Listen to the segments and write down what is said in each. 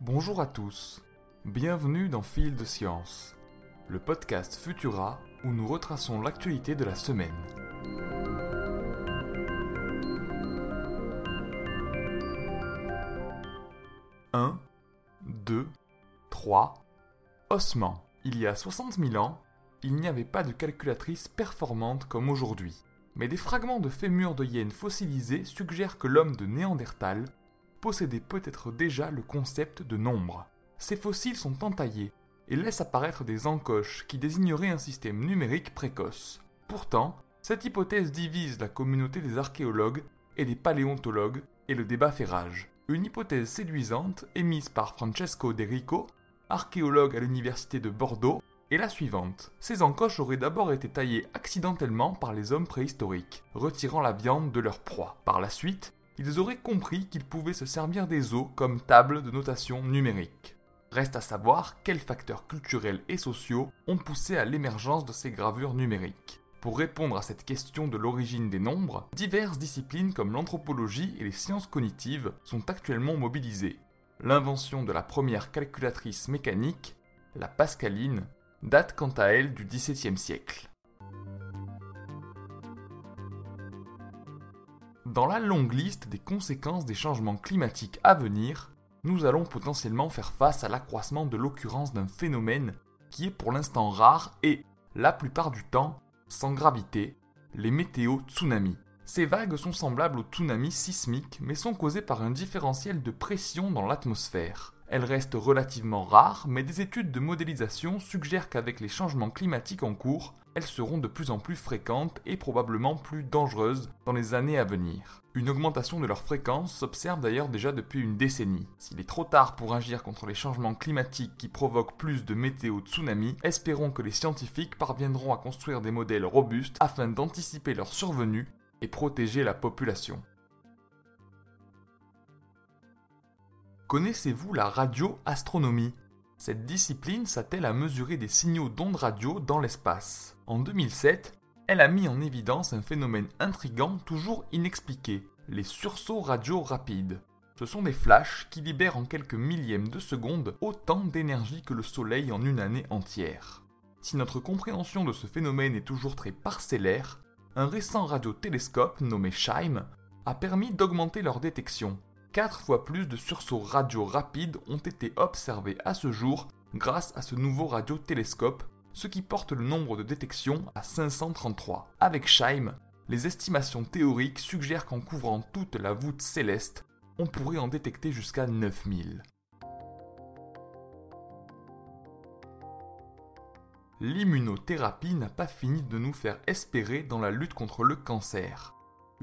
Bonjour à tous, bienvenue dans Fil de Science, le podcast Futura où nous retraçons l'actualité de la semaine. Un, deux, trois, Ossement. Il y a 60 000 ans, il n'y avait pas de calculatrice performante comme aujourd'hui. Mais des fragments de fémur de hyène fossilisés suggèrent que l'homme de Néandertal possédait peut-être déjà le concept de nombre. Ces fossiles sont entaillés et laissent apparaître des encoches qui désigneraient un système numérique précoce. Pourtant, cette hypothèse divise la communauté des archéologues et des paléontologues et le débat fait rage. Une hypothèse séduisante émise par Francesco De Rico, archéologue à l'université de Bordeaux, est la suivante. Ces encoches auraient d'abord été taillées accidentellement par les hommes préhistoriques, retirant la viande de leur proie. Par la suite, ils auraient compris qu'ils pouvaient se servir des os comme table de notation numérique. Reste à savoir quels facteurs culturels et sociaux ont poussé à l'émergence de ces gravures numériques. Pour répondre à cette question de l'origine des nombres, diverses disciplines comme l'anthropologie et les sciences cognitives sont actuellement mobilisées. L'invention de la première calculatrice mécanique, la pascaline, date quant à elle du XVIIe siècle. Dans la longue liste des conséquences des changements climatiques à venir, nous allons potentiellement faire face à l'accroissement de l'occurrence d'un phénomène qui est pour l'instant rare et, la plupart du temps, sans gravité, les météo-tsunamis. Ces vagues sont semblables aux tsunamis sismiques mais sont causées par un différentiel de pression dans l'atmosphère. Elles restent relativement rares, mais des études de modélisation suggèrent qu'avec les changements climatiques en cours, elles seront de plus en plus fréquentes et probablement plus dangereuses dans les années à venir. Une augmentation de leur fréquence s'observe d'ailleurs déjà depuis une décennie. S'il est trop tard pour agir contre les changements climatiques qui provoquent plus de météo-tsunamis, espérons que les scientifiques parviendront à construire des modèles robustes afin d'anticiper leur survenue et protéger la population. Connaissez-vous la radioastronomie? Cette discipline s'attelle à mesurer des signaux d'ondes radio dans l'espace. En 2007, elle a mis en évidence un phénomène intrigant toujours inexpliqué, les sursauts radio rapides. Ce sont des flashs qui libèrent en quelques millièmes de seconde autant d'énergie que le Soleil en une année entière. Si notre compréhension de ce phénomène est toujours très parcellaire, un récent radiotélescope nommé SHIME a permis d'augmenter leur détection 4 fois plus de sursauts radio rapides ont été observés à ce jour grâce à ce nouveau radiotélescope, ce qui porte le nombre de détections à 533. Avec SHIME, les estimations théoriques suggèrent qu'en couvrant toute la voûte céleste, on pourrait en détecter jusqu'à 9000. L'immunothérapie n'a pas fini de nous faire espérer dans la lutte contre le cancer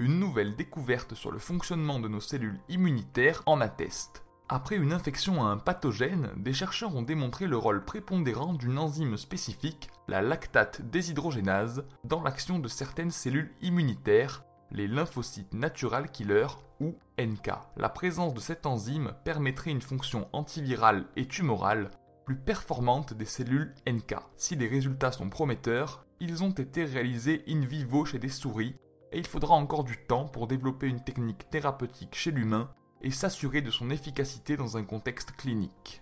une nouvelle découverte sur le fonctionnement de nos cellules immunitaires en atteste. Après une infection à un pathogène, des chercheurs ont démontré le rôle prépondérant d'une enzyme spécifique, la lactate déshydrogénase, dans l'action de certaines cellules immunitaires, les lymphocytes natural killer ou NK. La présence de cette enzyme permettrait une fonction antivirale et tumorale plus performante des cellules NK. Si les résultats sont prometteurs, ils ont été réalisés in vivo chez des souris et il faudra encore du temps pour développer une technique thérapeutique chez l'humain et s'assurer de son efficacité dans un contexte clinique.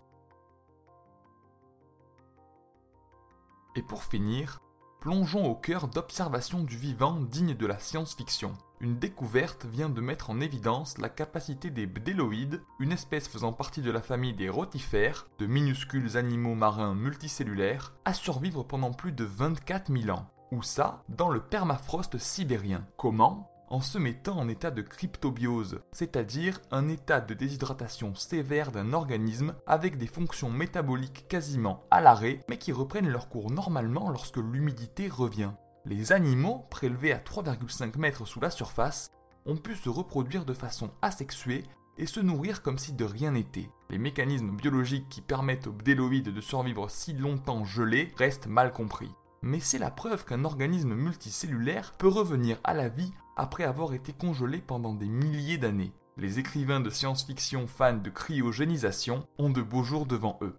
Et pour finir, plongeons au cœur d'observations du vivant dignes de la science-fiction. Une découverte vient de mettre en évidence la capacité des bdéloïdes, une espèce faisant partie de la famille des rotifères, de minuscules animaux marins multicellulaires, à survivre pendant plus de 24 000 ans. Ou ça, dans le permafrost sibérien. Comment? En se mettant en état de cryptobiose, c'est-à-dire un état de déshydratation sévère d'un organisme avec des fonctions métaboliques quasiment à l'arrêt, mais qui reprennent leur cours normalement lorsque l'humidité revient. Les animaux, prélevés à 3,5 mètres sous la surface, ont pu se reproduire de façon asexuée et se nourrir comme si de rien n'était. Les mécanismes biologiques qui permettent aux bdéloïdes de survivre si longtemps gelés restent mal compris mais c'est la preuve qu'un organisme multicellulaire peut revenir à la vie après avoir été congelé pendant des milliers d'années. Les écrivains de science-fiction fans de cryogénisation ont de beaux jours devant eux.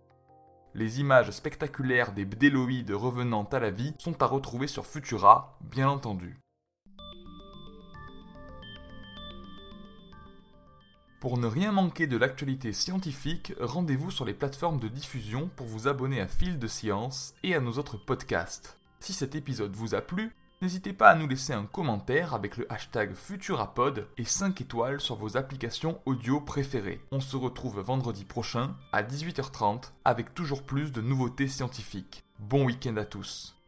Les images spectaculaires des bdéloïdes revenant à la vie sont à retrouver sur Futura, bien entendu. Pour ne rien manquer de l'actualité scientifique, rendez-vous sur les plateformes de diffusion pour vous abonner à Fil de Science et à nos autres podcasts. Si cet épisode vous a plu, n'hésitez pas à nous laisser un commentaire avec le hashtag Futurapod et 5 étoiles sur vos applications audio préférées. On se retrouve vendredi prochain à 18h30 avec toujours plus de nouveautés scientifiques. Bon week-end à tous